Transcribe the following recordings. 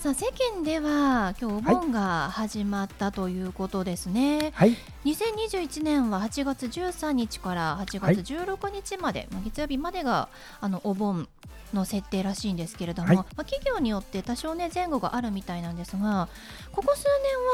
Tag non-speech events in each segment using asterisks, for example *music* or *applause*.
さあ世間では今日お盆が始まったということですね、はい。2021年は8月13日から8月16日まで、まあ月曜日までがあのお盆の設定らしいんですけれども、はい。まあ、企業によって多少ね前後があるみたいなんですがここ数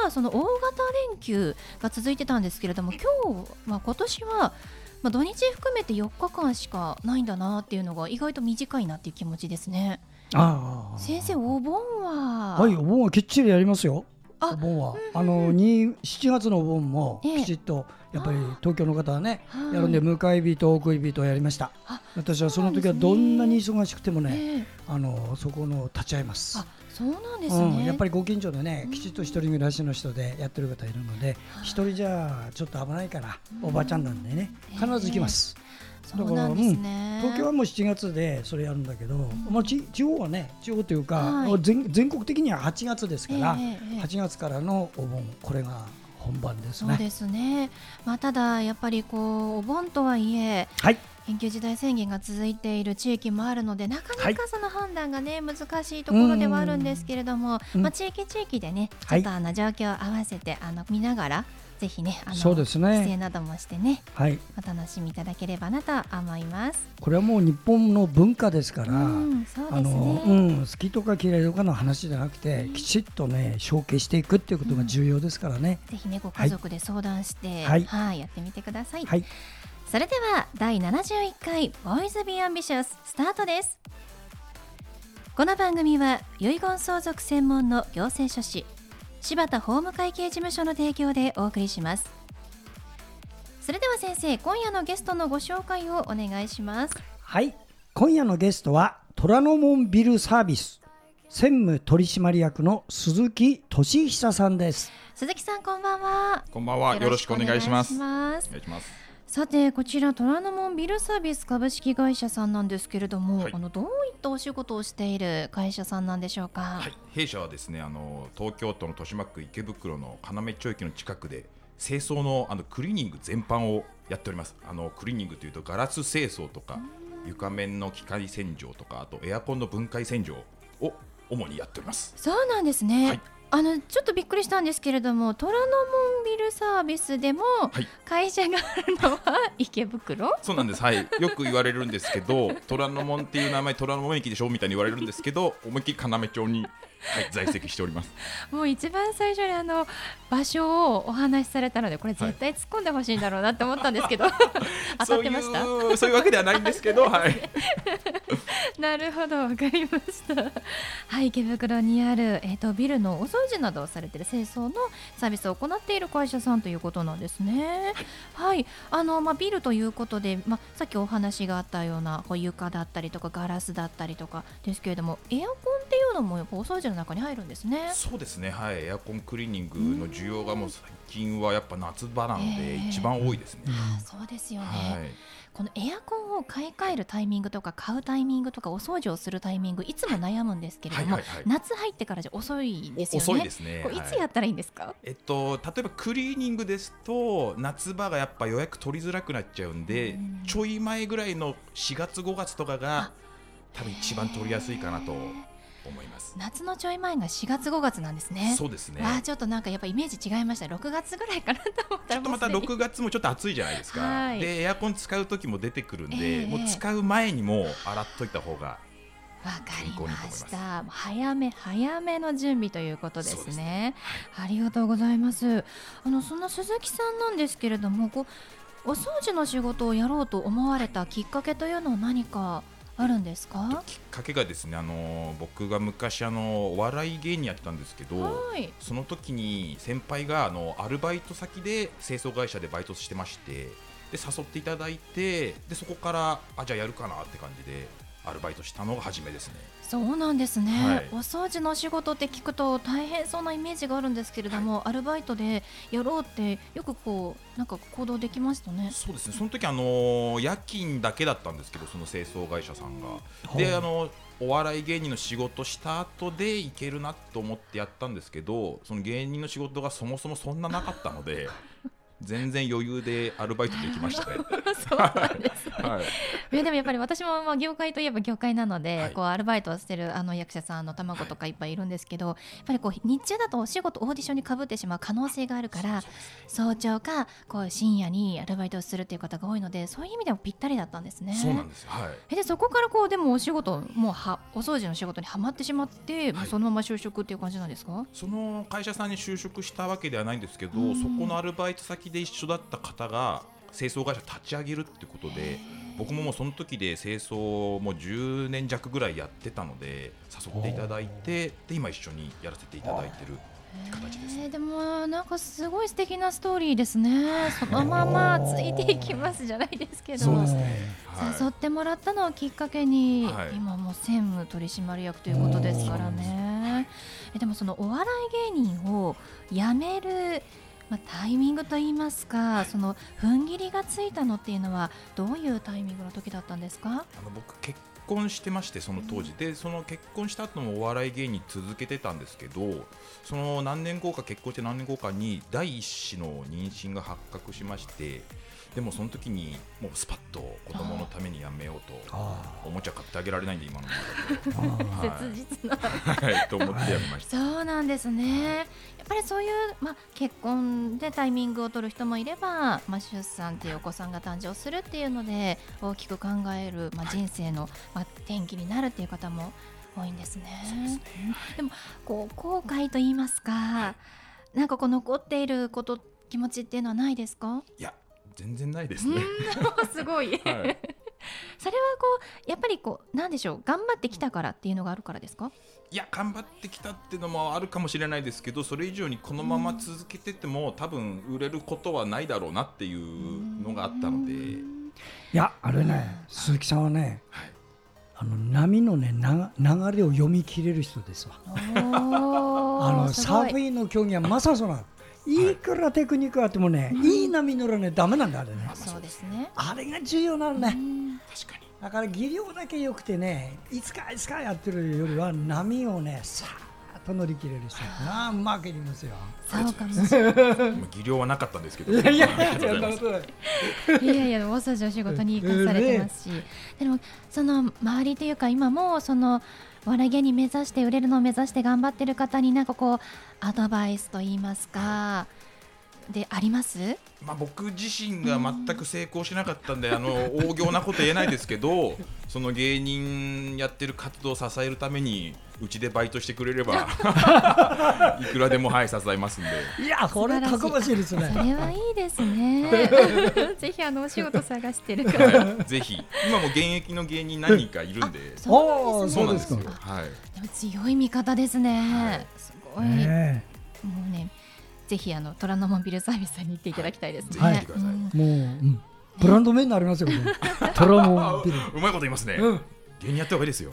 年はその大型連休が続いてたんですけれども今日、まあ、今年はまあ、土日含めて4日間しかないんだなっていうのが意外と短いなっていう気持ちですね。ああ。先生お盆は、はいお盆はきっちりやりますよ。あお盆は。あのに7月のお盆もええ。きちっとやっぱり東京の方はねはいやるんで迎え日と送り日とやりました。あ私はその時はどんなに忙しくてもねええ。あのそこの立ち会います。あそうなんですうん、ね。やっぱりご近所でねうんきちっと一人暮らしの人でやってる方いるので一人じゃちょっと危ないからうんおばちゃんなんでねええ必ず行きますそうなんですね。東京はもう7月でそれやるんだけど、まあ、ち地方はね地方というか、はい全全国的には8月ですから、ええええ8月からのお盆これが本番ですね。そうですね。まあただやっぱりこうお盆とはいえはい緊急事態宣言が続いている地域もあるのでなかはないかその判断がね難しいところではあるんですけれども、うんまあ地域地域でねちはいょっとあの状況を合わせてあの見ながらぜひねあのそうです規制ね。などもしてねはい、お楽しみいただければなと思います。これはもう日本の文化ですから、うん、すのうね。ん、好きとか嫌いとかの話じゃなくて、きちっとね承継していくっていうことが重要ですからね。ぜひねご家族で相談して、はいはい、やってみてください。はい、それでは第71回ボーイズビーアンビシャススタートですこの番組は遺言相続専門の行政書士柴田法務会計事務所の提供でお送りしますそれでは先生今夜のゲストのご紹介をお願いしますはい、今夜のゲストは虎ノ門ビルサービス専務取締役の鈴木俊久さんです。鈴木さんこんばんはこんばんは。よろしくお願いします。お願いします。さてこちら虎ノ門ビルサービス株式会社さんなんですけれども、はいあのどういったお仕事をしている会社さんなんでしょうか、はい、弊社はですね、あの東京都の豊島区池袋の要町駅の近くで清掃のあのクリーニング全般をやっております。あのクリーニングというとガラス清掃とか床面の機械洗浄とかあとエアコンの分解洗浄を主にやっております。そうなんですね。はいあのちょっとびっくりしたんですけれども、虎ノ門ビルサービスでもはい会社があるのは池袋？そうなんです。はい、よく言われるんですけど、虎ノ門っていう名前虎ノ門駅でしょ？みたいに言われるんですけど、思いっきり要町に、はい、在籍しております。*laughs* もう一番最初にあの場所をお話しされたので、これ絶対突っ込んでほしいんだろうなって思ったんですけど、*laughs* 当たってました？そういうそういうわけではないんですけど、はい。なるほど、わかりました。はい、池袋にあるえっ、とビルのお掃除などをされている清掃のサービスを行っている会社さんということなんですね。はい、あのまあビルということで、まあさっきお話があったようなこう床だったりとかガラスだったりとかですけれども、エアコンっていうのもやっぱお掃除の中に入るんですね。そうですね、はい、エアコンクリーニングの需要がもう最近はやっぱ夏場なのえでえ一番多いですね。あそうですよね、はい、このエアコンを買い替えるタイミングとか買うタイミングとかお掃除をするタイミングいつも悩むんですけれども、はい。はいはい夏入ってからじゃ遅いですよね。遅いですね。い。はいつやったらいいんですか、えっと、例えばクリーニングですと夏場がやっぱ予約取りづらくなっちゃうんで、うん。ちょい前ぐらいの4月5月とかあが多分一番取りやすいかなと思います。夏のちょい前が4月5月なんですね。そうですね。わあちょっとなんかやっぱイメージ違いました6月ぐらいかなと思ったらちょっとまたもうすでに6月もちょっと暑いじゃないですか、はいでエアコン使う時も出てくるんで、ええもう使う前にもう洗っといた方がわかりました。早め早めの準備ということですそうですね。ありがとうございます。あのそんな鈴木さんなんですけれども、こうお掃除の仕事をやろうと思われたきっかけというのは何か？ああるんですか？きっかけがですねあの僕が昔あのお笑い芸人やってたんですけどはい。その時に先輩があのアルバイト先で清掃会社でバイトしてましてで誘っていただいてでそこからあじゃあやるかなって感じでアルバイトしたのが初めですね。そうなんですね、はい。お掃除のお仕事って聞くと大変そうなイメージがあるんですけれども、アルバイトでやろうってよくこうなんか行動できましたね。そうですね。その時あの夜勤だけだったんですけどその清掃会社さんが。であのお笑い芸人の仕事した後で行けるなと思ってやったんですけどその芸人の仕事がそもそもそんななかったので *laughs* 全然余裕でアルバイトできましたね。*laughs* そうなんですねはいいやでもやっぱり私もまあ業界といえば業界なので、はいこうアルバイトをしてるあの役者さんの卵とかいっぱいいるんですけど、やっぱりこう日中だとお仕事オーディションにかぶってしまう可能性があるから早朝かこう深夜にアルバイトをするっていう方が多いのでそういう意味でもぴったりだったんですね。そうなんですよ。はい。えでそこからこうでもお仕事もうはお掃除の仕事にはまってしまって、もうそのまま就職っていう感じなんですか？その会社さんに就職したわけではないんですけど、うんそこのアルバイト先で一緒だった方が清掃会社立ち上げるってことで僕ももうその時で清掃もう10年弱ぐらいやってたので誘っていただいてで今一緒にやらせていただいてる形です。えーでもなんかすごい素敵なストーリーですね。そのままついていきますじゃないですけど。そうですね。誘ってもらったのをきっかけに、はい。今もう専務取締役ということですからね。えでもそのお笑い芸人を辞める、まあ、タイミングといいますかその踏ん切りがついたのっていうのはどういうタイミングの時だったんですか？あの僕結婚してましてその当時。でその結婚した後もお笑い芸人続けてたんですけどその何年後か結婚して何年後かに第一子の妊娠が発覚しましてでもその時にもうスパッと子供のためにやめようとあおもちゃ買ってあげられないんで今のー *laughs* あーはい切実な。はい。と思ってやめました。そうなんですね。やっぱりそういう、まあ、結婚でタイミングを取る人もいれば、まあ、出産っていうお子さんが誕生するっていうので大きく考える、まあ、人生の、まあ、転機になるっていう方も多いんですね。でもこう後悔と言いますかなんかこう残っていること気持ちっていうのはないですか？いや全然ないですね。*laughs* すごい、はい、それはこうやっぱりこうなんでしょう？頑張ってきたからっていうのがあるからですか？いや頑張ってきたっていうのもあるかもしれないですけどそれ以上にこのまま続けてても、多分売れることはないだろうなっていうのがあったので、いやあれね鈴木さんはねはい、あの波のねな流れを読み切れる人ですわ。お *laughs* あのサーフィンの競技はまさそうなの。い。くらテクニックあってもね、いい波乗らねダメなんだあれね。そうですね。あれが重要なのね、確かに。だから技量だけ良くてねいつかいつかやってるよりは波をねさーっと乗り切れる人がうまくいりますよ。そうかもしれない。*laughs* まあ技量はなかったんですけど。いやいやいやいますない。いやいや、大掃除お仕事に生かされてますし、でも、その周りというか、今もそのお笑い芸人目指して売れるのを目指して頑張ってる方に、なんかこう、アドバイスと言いますか、であります？まあ、僕自身が全く成功しなかったんで、あの大行なこと言えないですけどその芸人やってる活動を支えるためにうちでバイトしてくれれば *laughs* いくらでもはい支えますんで。いやこれたくましいですそねれはいいですね。ぜひあのお仕事探してる方。はい、ぜひ。今も現役の芸人何人かいるんで。そうなんですね。そうなんですよ。はい。でも強い味方ですね。すごい。もねうね、ぜひあの虎ノ門ビルサービスに行っていただきたいですね。はい。もう、うんブランド名になりますよ虎ノ門ビル。うまいこと言いますね、うん。芸人やった方がいいですよ。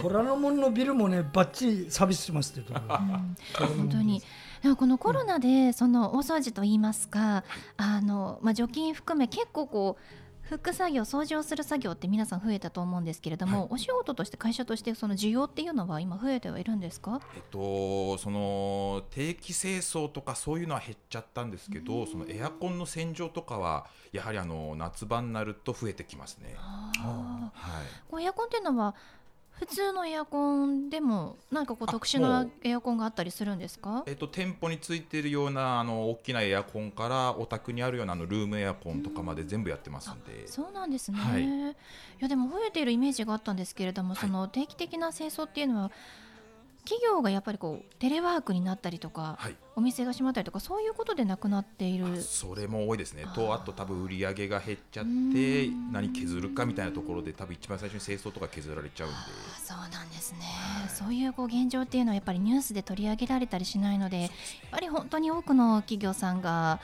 虎ノ門のビルもねバッチリサービスしますって言うとこ本当に。でもこのコロナでその大掃除といいますか、あのまあ除菌含め結構こう拭く作業、掃除をする作業って皆さん増えたと思うんですけれども、お仕事として会社としてその需要っていうのは今増えてはいるんですか？えっと、その定期清掃とかそういうのは減っちゃったんですけど、そのエアコンの洗浄とかはやはりあの夏場になると増えてきますね。はい。エアコンっていうのは普通のエアコンでもなんかこうあ特殊もなうエアコンがあったりするんですか？えっと店舗についてるようなあの大きなエアコンからお宅にあるようなあのルームエアコンとかまで全部やってますんで。そうなんですね、はいい、やでも増えているイメージがあったんですけれども、その定期的な清掃っていうのは企業がやっぱりこうテレワークになったりとか、はい。お店が閉まったりとかそういうことでなくなっている。それも多いですね。とあと多分売り上げが減っちゃっうてん。何削るかみたいなところで多分一番最初に清掃とか削られちゃうんで。あそうなんですね、はい。そういうこう現状っていうのはやっぱりニュースで取り上げられたりしないのでやっぱり本当に多くの企業さんが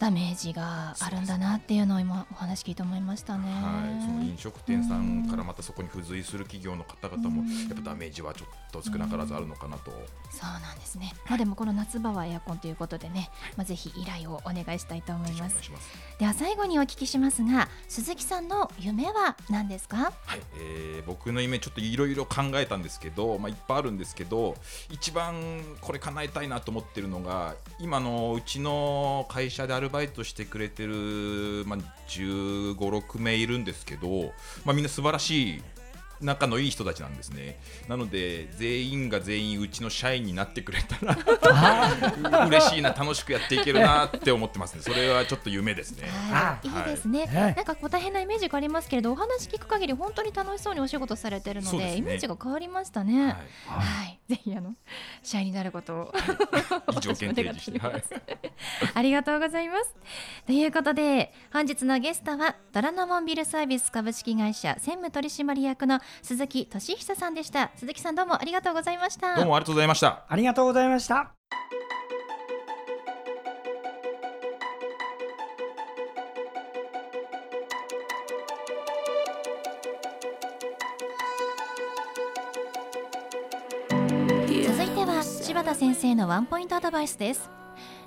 ダメージがあるんだなっていうのを今お話聞いて思いましたね。はい、その飲食店さんからまたそこに付随する企業の方々もうんやっぱダメージはちょっと少なからずあるのかなとそうなんですね。まあでもこの夏場はエアコンということでね、まあぜひ依頼をお願いしたいと思います。では最後にお聞きしますが、鈴木さんの夢は何ですか？はい、えー僕の夢ちょっといろいろ考えたんですけど、まあ、いっぱいあるんですけど一番これ叶えたいなと思ってるのが今のうちの会社でアルバイトしてくれてる、まあ、1 5 6名いるんですけど、まあ、みんな素晴らしい仲のいい人たちなんですね。なので全員が全員うちの社員になってくれたら *laughs* 嬉しいな楽しくやっていけるなって思ってますね。それはちょっと夢ですね。はい、いはい。いですね、はいなんかこう大変なイメージがありますけれど、お話聞く限り本当に楽しそうにお仕事されてるので、ね。イメージが変わりましたね。はい。はい、ぜひあの社員になることをい。*laughs* い。条件提示して、はい、ありがとうございます。ということで本日のゲストはドラノモンビルサービス株式会社専務取締役の鈴木俊久さんでした。鈴木さんどうもありがとうございました。どうもありがとうございましたありがとうございました。続いては柴田先生のワンポイントアドバイスです。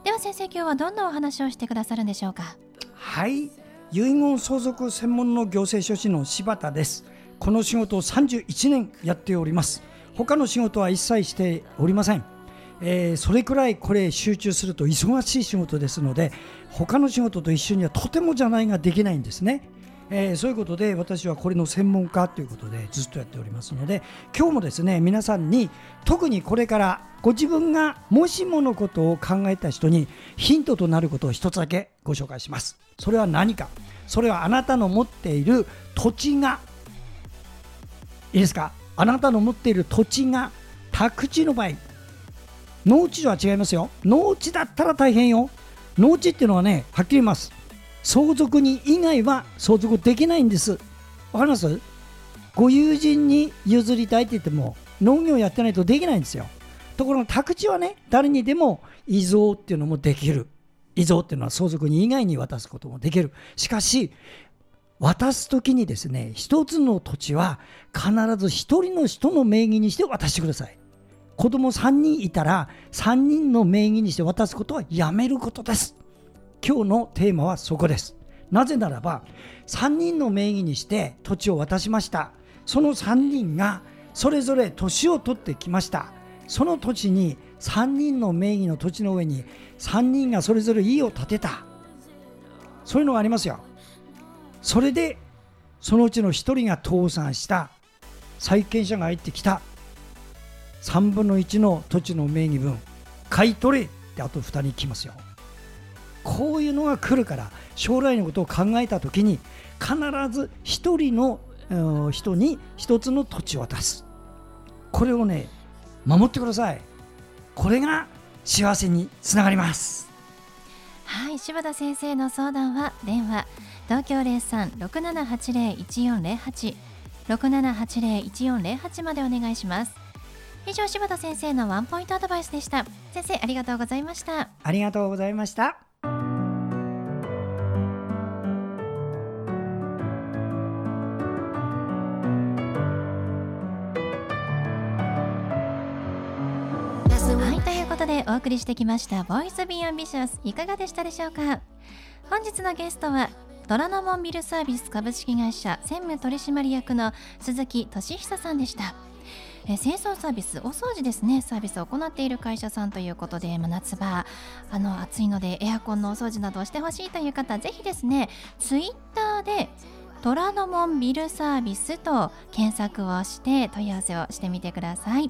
では先生今日はどんなお話をしてくださるんでしょうか？はい、遺言相続専門の行政書士の柴田です。この仕事を31年やっております。他の仕事は一切しておりません。えーそれくらいこれ集中すると忙しい仕事ですので他の仕事と一緒にはとてもじゃないができないんですね、えーそういうことで私はこれの専門家ということでずっとやっておりますので今日もですね皆さんに特にこれからご自分がもしものことを考えた人にヒントとなることを一つだけご紹介します。それは何か。それはあなたの持っている土地が。いいですか？あなたの持っている土地が宅地の場合。農地とは違いますよ。農地だったら大変よ。農地っていうのはねはっきり言います。相続人以外は相続できないんです。わかります？ご友人に譲りたいって言っても農業やってないとできないんですよ。ところが宅地はね誰にでも遺贈っていうのもできる。遺贈っていうのは相続人以外に渡すこともできる。しかし渡すときにですね一つの土地は必ず一人の人の名義にして渡してください。子供3人いたら3人の名義にして渡すことはやめることです。今日のテーマはそこです。なぜならば3人の名義にして土地を渡しました。その3人がそれぞれ年を取ってきました。その土地に3人の名義の土地の上に3人がそれぞれ家を建てた。そういうのがありますよ。それでそのうちの1人が倒産した。債権者が入ってきた。3分の1の土地の名義分買い取れってあと2人来ますよ。こういうのが来るから将来のことを考えた時に必ず1人のうん人に1つの土地を渡すこれをね守ってくださいこれが幸せにつながりますはい、柴田先生の相談は電話東京零三六七八零一四零八六七八零一四零八までお願いします。以上柴田先生のワンポイントアドバイスでした。先生ありがとうございました。ありがとうございましたでお送りしてきました「 Voice Be Ambitious いかがでしたでしょうか？本日のゲストは虎ノ門ビルサービス株式会社専務取締役の鈴木俊久さんでした。え清掃サービスお掃除ですね。サービスを行っている会社さんということで、まあ、夏場あの暑いのでエアコンのお掃除などをしてほしいという方ぜひですねツイッターで虎ノ門ビルサービスと検索をして問い合わせをしてみてください。